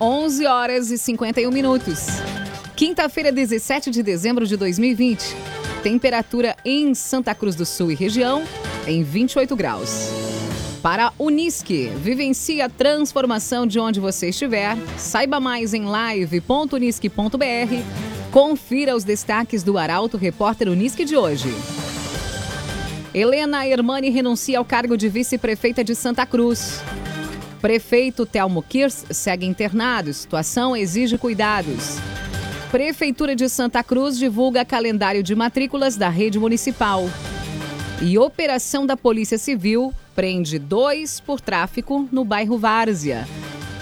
11 horas e 51 minutos. Quinta-feira, 17 de dezembro de 2020. Temperatura em Santa Cruz do Sul e região em 28 graus. Para Unisque, vivencie a transformação de onde você estiver. Saiba mais em live.unisque.br. Confira os destaques do Arauto Repórter Unisque de hoje. Helena Hermani renuncia ao cargo de vice-prefeita de Santa Cruz. Prefeito Telmo Kirs segue internado. Situação exige cuidados. Prefeitura de Santa Cruz divulga calendário de matrículas da rede municipal. E operação da Polícia Civil prende dois por tráfico no bairro Várzea.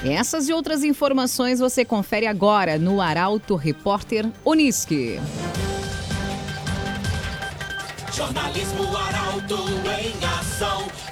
Essas e outras informações você confere agora no Arauto Repórter Unisque. Jornalismo Arauto em ação.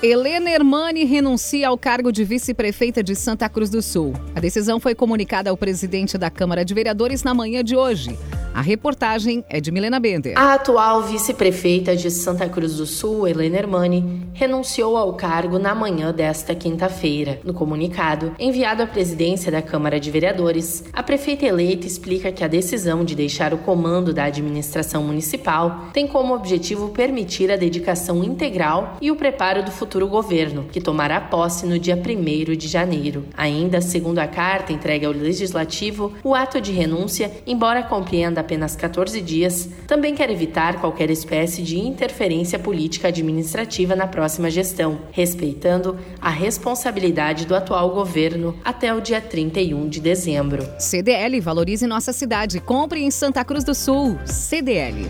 Helena Hermani renuncia ao cargo de vice-prefeita de Santa Cruz do Sul. A decisão foi comunicada ao presidente da Câmara de Vereadores na manhã de hoje. A reportagem é de Milena Bender. A atual vice-prefeita de Santa Cruz do Sul, Helena Hermani, renunciou ao cargo na manhã desta quinta-feira. No comunicado, enviado à presidência da Câmara de Vereadores, a prefeita eleita explica que a decisão de deixar o comando da administração municipal tem como objetivo permitir a dedicação integral e o preparo do futuro governo, que tomará posse no dia 1 de janeiro. Ainda, segundo a carta entregue ao Legislativo, o ato de renúncia, embora compreenda apenas 14 dias, também quer evitar qualquer espécie de interferência política administrativa na próxima gestão, respeitando a responsabilidade do atual governo até o dia 31 de dezembro. CDL valorize nossa cidade. Compre em Santa Cruz do Sul. CDL.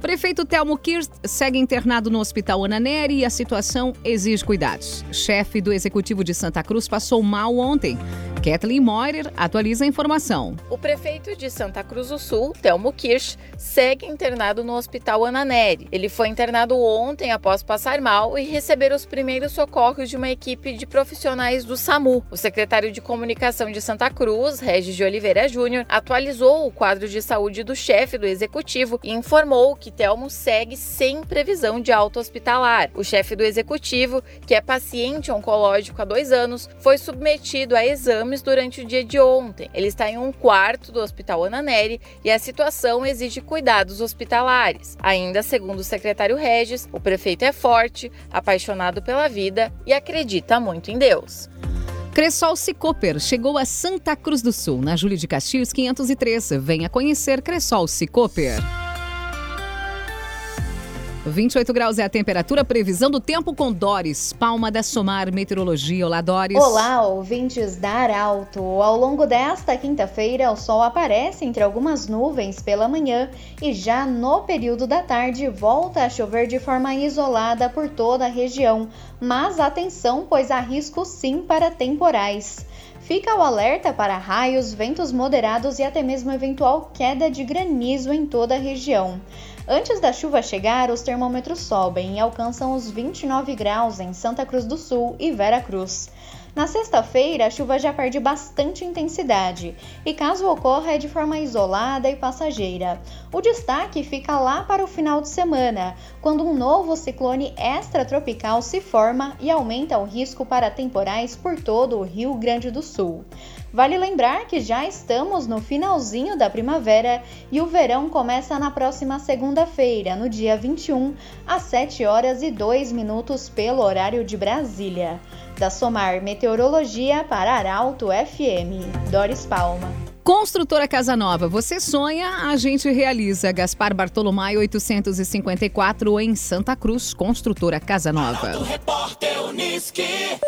Prefeito Telmo Kirst segue internado no Hospital Ana Neri e a situação exige cuidados. Chefe do Executivo de Santa Cruz passou mal ontem. Kathleen Moirer atualiza a informação. O prefeito de Santa Cruz do Sul, Telmo Kirsch, segue internado no Hospital Ana Neri. Ele foi internado ontem após passar mal e receber os primeiros socorros de uma equipe de profissionais do SAMU. O secretário de Comunicação de Santa Cruz, Regis de Oliveira Júnior, atualizou o quadro de saúde do chefe do executivo e informou que Telmo segue sem previsão de alta hospitalar. O chefe do executivo, que é paciente oncológico há dois anos, foi submetido a exame durante o dia de ontem. Ele está em um quarto do Hospital Ana e a situação exige cuidados hospitalares. Ainda segundo o secretário Regis, o prefeito é forte, apaixonado pela vida e acredita muito em Deus. Cressol Cicoper chegou a Santa Cruz do Sul, na Júlio de Castilhos 503. Venha conhecer Cressol Cicoper. 28 graus é a temperatura, previsão do tempo com Dores, Palma da Somar Meteorologia. Olá, Dores. Olá, ouvintes da Arauto. Ao longo desta quinta-feira, o sol aparece entre algumas nuvens pela manhã e já no período da tarde volta a chover de forma isolada por toda a região. Mas atenção, pois há risco sim para temporais. Fica o alerta para raios, ventos moderados e até mesmo eventual queda de granizo em toda a região. Antes da chuva chegar, os termômetros sobem e alcançam os 29 graus em Santa Cruz do Sul e Vera Cruz. Na sexta-feira, a chuva já perde bastante intensidade e, caso ocorra, é de forma isolada e passageira. O destaque fica lá para o final de semana, quando um novo ciclone extratropical se forma e aumenta o risco para temporais por todo o Rio Grande do Sul. Vale lembrar que já estamos no finalzinho da primavera e o verão começa na próxima segunda-feira, no dia 21, às 7 horas e 2 minutos pelo horário de Brasília. Da Somar Meteorologia para Arauto FM. Doris Palma. Construtora Casa Nova, você sonha, a gente realiza. Gaspar Bartolomai 854 em Santa Cruz, Construtora Casa Nova. Arauto Repórter Unisque.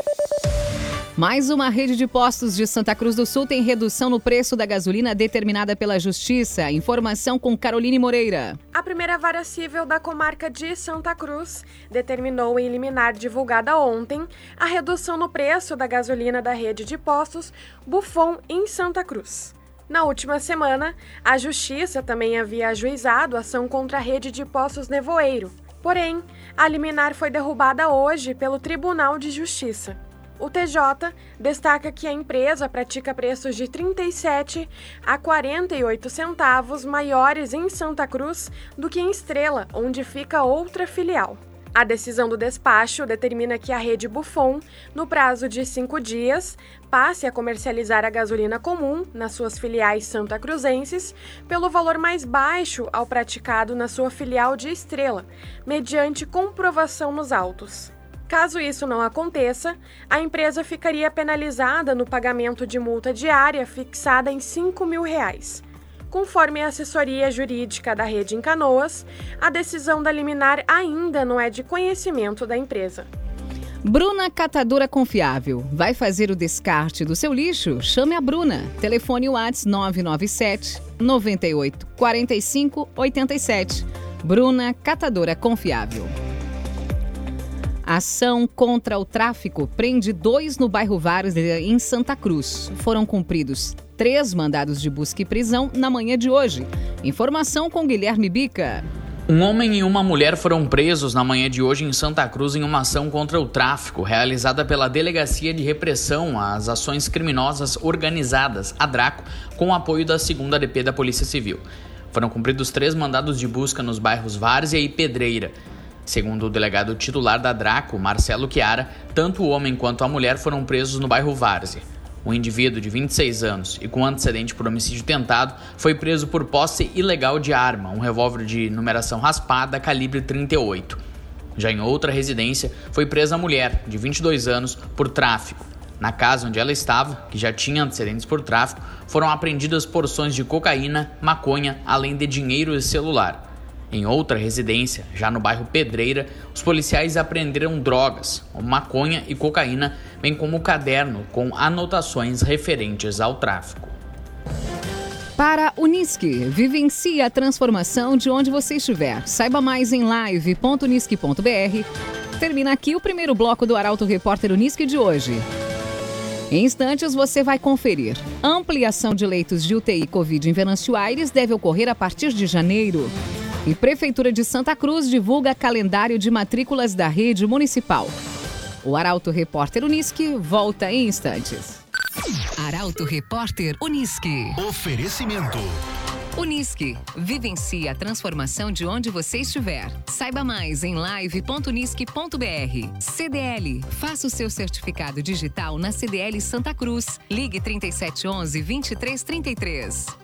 Mais uma rede de postos de Santa Cruz do Sul tem redução no preço da gasolina determinada pela Justiça. Informação com Caroline Moreira. A primeira vara civil da comarca de Santa Cruz determinou em liminar divulgada ontem a redução no preço da gasolina da rede de postos Bufon em Santa Cruz. Na última semana, a Justiça também havia ajuizado ação contra a rede de postos Nevoeiro. Porém, a liminar foi derrubada hoje pelo Tribunal de Justiça. O TJ destaca que a empresa pratica preços de 37 a 48 centavos maiores em Santa Cruz do que em Estrela, onde fica outra filial. A decisão do despacho determina que a rede Buffon, no prazo de cinco dias, passe a comercializar a gasolina comum nas suas filiais santa cruzenses pelo valor mais baixo ao praticado na sua filial de Estrela, mediante comprovação nos autos. Caso isso não aconteça, a empresa ficaria penalizada no pagamento de multa diária fixada em 5 mil reais. Conforme a assessoria jurídica da rede em Canoas, a decisão da liminar ainda não é de conhecimento da empresa. Bruna Catadora Confiável. Vai fazer o descarte do seu lixo? Chame a Bruna. Telefone WhatsApp 997 98 45 87. Bruna Catadora Confiável. Ação contra o tráfico prende dois no bairro Várzea, em Santa Cruz. Foram cumpridos três mandados de busca e prisão na manhã de hoje. Informação com Guilherme Bica. Um homem e uma mulher foram presos na manhã de hoje em Santa Cruz em uma ação contra o tráfico, realizada pela Delegacia de Repressão às Ações Criminosas Organizadas, a DRACO, com o apoio da 2 DP da Polícia Civil. Foram cumpridos três mandados de busca nos bairros Várzea e Pedreira. Segundo o delegado titular da Draco, Marcelo Chiara, tanto o homem quanto a mulher foram presos no bairro Várzea. O indivíduo de 26 anos e com antecedente por homicídio tentado foi preso por posse ilegal de arma, um revólver de numeração raspada calibre 38. Já em outra residência, foi presa a mulher, de 22 anos, por tráfico. Na casa onde ela estava, que já tinha antecedentes por tráfico, foram apreendidas porções de cocaína, maconha, além de dinheiro e celular. Em outra residência, já no bairro Pedreira, os policiais apreenderam drogas, maconha e cocaína, bem como o caderno com anotações referentes ao tráfico. Para Unisque, vivencie a transformação de onde você estiver. Saiba mais em live.unisque.br. Termina aqui o primeiro bloco do Arauto Repórter Unisque de hoje. Em instantes você vai conferir. Ampliação de leitos de UTI Covid em Venâncio Aires deve ocorrer a partir de janeiro. E Prefeitura de Santa Cruz divulga calendário de matrículas da rede municipal. O Arauto Repórter Unisque volta em instantes. Arauto Repórter Unisque. Oferecimento. Unisque. Vivencie a transformação de onde você estiver. Saiba mais em live.unisque.br. CDL. Faça o seu certificado digital na CDL Santa Cruz. Ligue 3711 2333.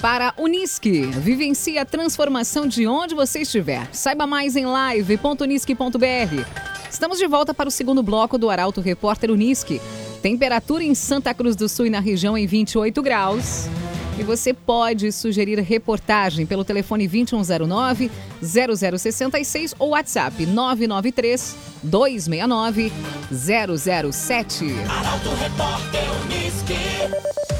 Para Unisque, vivencie a transformação de onde você estiver. Saiba mais em live.unisque.br. Estamos de volta para o segundo bloco do Arauto Repórter Unisque. Temperatura em Santa Cruz do Sul e na região em 28 graus. E você pode sugerir reportagem pelo telefone 2109 0066 ou WhatsApp 993 269 007. Arauto Repórter Unisque.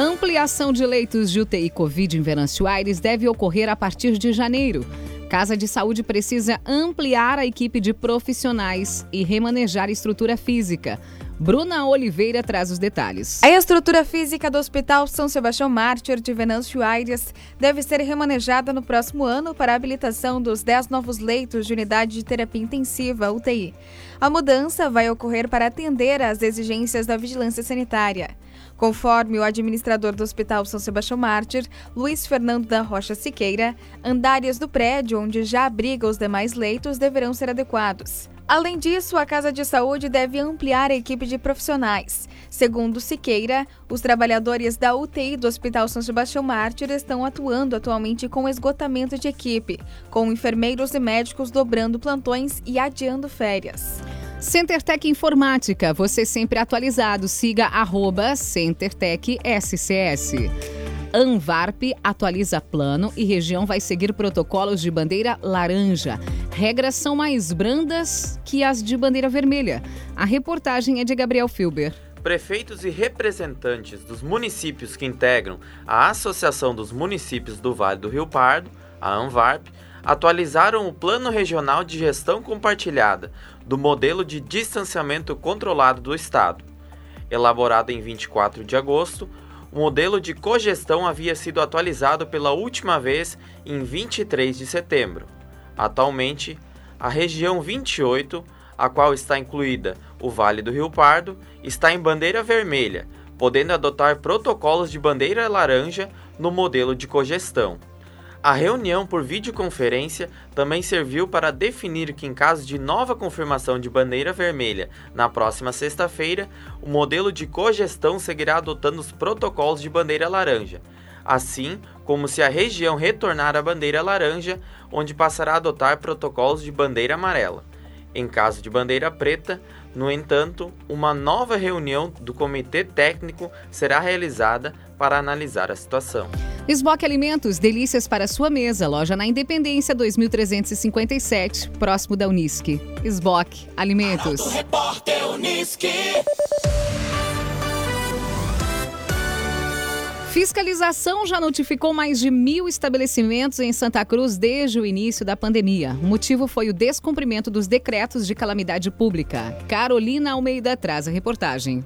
Ampliação de leitos de UTI Covid em Venâncio Aires deve ocorrer a partir de janeiro. Casa de Saúde precisa ampliar a equipe de profissionais e remanejar a estrutura física. Bruna Oliveira traz os detalhes. A estrutura física do Hospital São Sebastião Mártir de Venâncio Aires deve ser remanejada no próximo ano para a habilitação dos 10 novos leitos de unidade de terapia intensiva, UTI. A mudança vai ocorrer para atender às exigências da vigilância sanitária. Conforme o administrador do Hospital São Sebastião Mártir, Luiz Fernando da Rocha Siqueira, andares do prédio onde já abriga os demais leitos deverão ser adequados. Além disso, a Casa de Saúde deve ampliar a equipe de profissionais. Segundo Siqueira, os trabalhadores da UTI do Hospital São Sebastião Mártir estão atuando atualmente com esgotamento de equipe, com enfermeiros e médicos dobrando plantões e adiando férias. CenterTech Informática, você sempre atualizado. Siga arroba CenterTech SCS. Anvarp atualiza plano e região vai seguir protocolos de bandeira laranja. Regras são mais brandas que as de bandeira vermelha. A reportagem é de Gabriel Filber. Prefeitos e representantes dos municípios que integram a Associação dos Municípios do Vale do Rio Pardo, a ANVARP, atualizaram o Plano Regional de Gestão Compartilhada do modelo de distanciamento controlado do Estado. Elaborado em 24 de agosto, o modelo de cogestão havia sido atualizado pela última vez em 23 de setembro. Atualmente, a região 28, a qual está incluída o Vale do Rio Pardo, está em bandeira vermelha, podendo adotar protocolos de bandeira laranja no modelo de cogestão. A reunião por videoconferência também serviu para definir que, em caso de nova confirmação de bandeira vermelha na próxima sexta-feira, o modelo de cogestão seguirá adotando os protocolos de bandeira laranja, assim como se a região retornar à bandeira laranja, onde passará a adotar protocolos de bandeira amarela. Em caso de bandeira preta, no entanto, uma nova reunião do Comitê Técnico será realizada para analisar a situação. Esboque Alimentos, delícias para sua mesa. Loja na Independência 2357, próximo da Unisque. Esboque Alimentos. Fiscalização já notificou mais de mil estabelecimentos em Santa Cruz desde o início da pandemia. O motivo foi o descumprimento dos decretos de calamidade pública. Carolina Almeida traz a reportagem.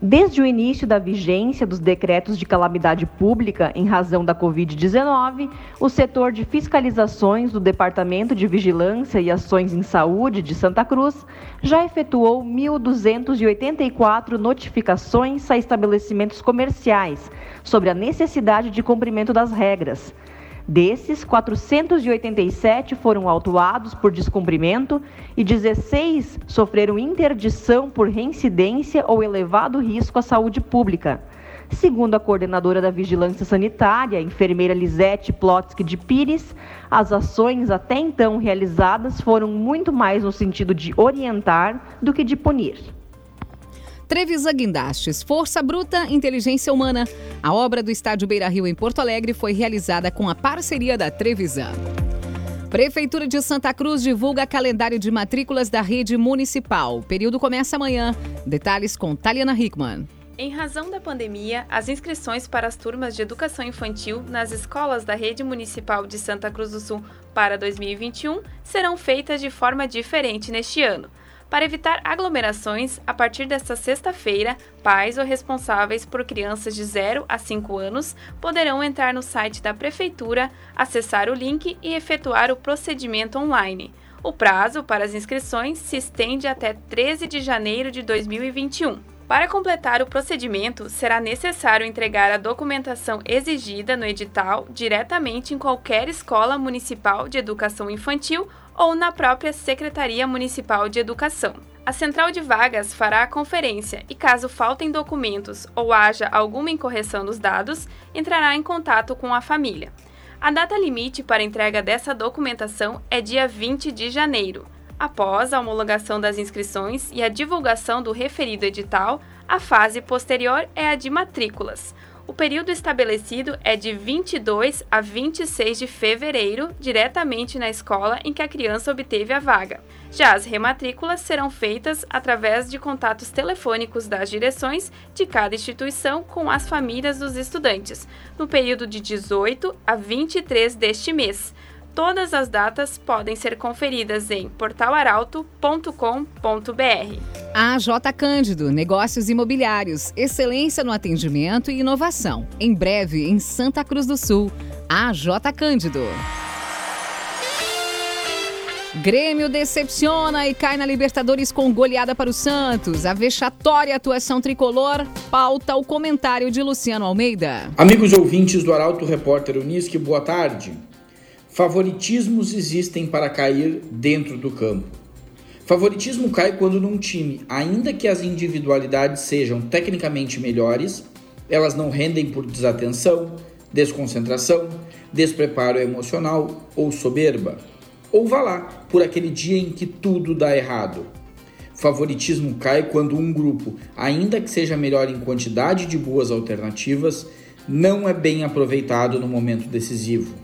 Desde o início da vigência dos decretos de calamidade pública em razão da Covid-19, o setor de fiscalizações do Departamento de Vigilância e Ações em Saúde de Santa Cruz já efetuou 1.284 notificações a estabelecimentos comerciais sobre a necessidade de cumprimento das regras. Desses, 487 foram autuados por descumprimento e 16 sofreram interdição por reincidência ou elevado risco à saúde pública. Segundo a coordenadora da Vigilância Sanitária, enfermeira Lisete Plotsky de Pires, as ações até então realizadas foram muito mais no sentido de orientar do que de punir. Trevisan Guindastes, Força Bruta, Inteligência Humana. A obra do Estádio Beira Rio em Porto Alegre foi realizada com a parceria da Trevisan. Prefeitura de Santa Cruz divulga calendário de matrículas da rede municipal. O período começa amanhã. Detalhes com Taliana Hickman. Em razão da pandemia, as inscrições para as turmas de educação infantil nas escolas da rede municipal de Santa Cruz do Sul para 2021 serão feitas de forma diferente neste ano. Para evitar aglomerações, a partir desta sexta-feira, pais ou responsáveis por crianças de 0 a 5 anos poderão entrar no site da Prefeitura, acessar o link e efetuar o procedimento online. O prazo para as inscrições se estende até 13 de janeiro de 2021. Para completar o procedimento, será necessário entregar a documentação exigida no edital diretamente em qualquer escola municipal de educação infantil ou na própria Secretaria Municipal de Educação. A central de vagas fará a conferência e, caso faltem documentos ou haja alguma incorreção nos dados, entrará em contato com a família. A data limite para entrega dessa documentação é dia 20 de janeiro. Após a homologação das inscrições e a divulgação do referido edital, a fase posterior é a de matrículas. O período estabelecido é de 22 a 26 de fevereiro, diretamente na escola em que a criança obteve a vaga. Já as rematrículas serão feitas através de contatos telefônicos das direções de cada instituição com as famílias dos estudantes, no período de 18 a 23 deste mês. Todas as datas podem ser conferidas em portalaralto.com.br. A J Cândido, Negócios Imobiliários, excelência no atendimento e inovação. Em breve, em Santa Cruz do Sul. A J Cândido. Grêmio decepciona e cai na Libertadores com goleada para o Santos. A vexatória atuação tricolor pauta o comentário de Luciano Almeida. Amigos ouvintes do Arauto Repórter Unisque, boa tarde. Favoritismos existem para cair dentro do campo. Favoritismo cai quando num time, ainda que as individualidades sejam tecnicamente melhores, elas não rendem por desatenção, desconcentração, despreparo emocional ou soberba. Ou vá lá, por aquele dia em que tudo dá errado. Favoritismo cai quando um grupo, ainda que seja melhor em quantidade de boas alternativas, não é bem aproveitado no momento decisivo.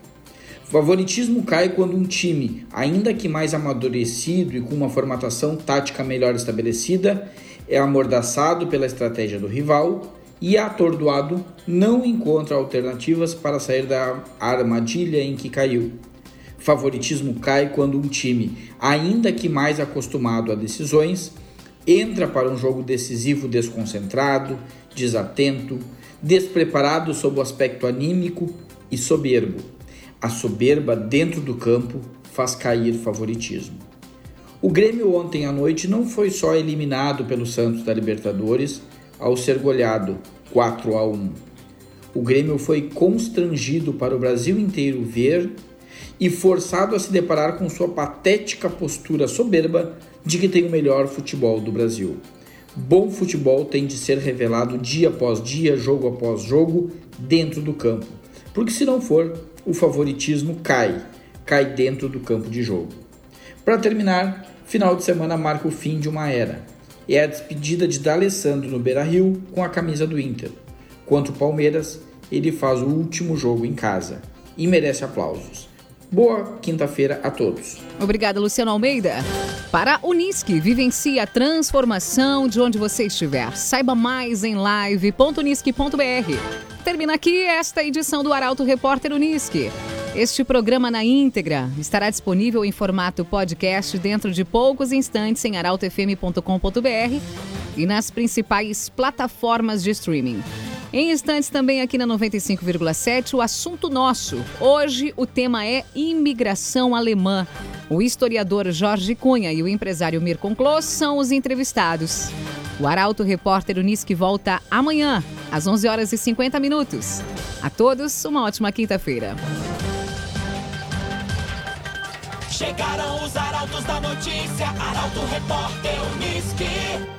Favoritismo cai quando um time, ainda que mais amadurecido e com uma formatação tática melhor estabelecida, é amordaçado pela estratégia do rival e, atordoado, não encontra alternativas para sair da armadilha em que caiu. Favoritismo cai quando um time, ainda que mais acostumado a decisões, entra para um jogo decisivo desconcentrado, desatento, despreparado sob o aspecto anímico e soberbo. A soberba dentro do campo faz cair favoritismo. O Grêmio ontem à noite não foi só eliminado pelo Santos da Libertadores ao ser goleado 4 a 1. O Grêmio foi constrangido para o Brasil inteiro ver e forçado a se deparar com sua patética postura soberba de que tem o melhor futebol do Brasil. Bom futebol tem de ser revelado dia após dia, jogo após jogo, dentro do campo. Porque se não for, o favoritismo cai, cai dentro do campo de jogo. Para terminar, final de semana marca o fim de uma era. É a despedida de D'Alessandro no Beira-Rio com a camisa do Inter. Quanto ao Palmeiras, ele faz o último jogo em casa e merece aplausos. Boa quinta-feira a todos. Obrigada, Luciano Almeida. Para Unisque, vivencie a transformação de onde você estiver. Saiba mais em live.unisque.br. Termina aqui esta edição do Arauto Repórter Unisque. Este programa na íntegra estará disponível em formato podcast dentro de poucos instantes em arautofm.com.br e nas principais plataformas de streaming. Em instantes também aqui na 95,7 o assunto nosso. Hoje o tema é imigração alemã. O historiador Jorge Cunha e o empresário Mirko Kloss são os entrevistados. O Arauto Repórter Unisque volta amanhã, às 11 horas e 50 minutos. A todos, uma ótima quinta-feira. Chegaram os arautos da notícia, Arauto Repórter Unisque.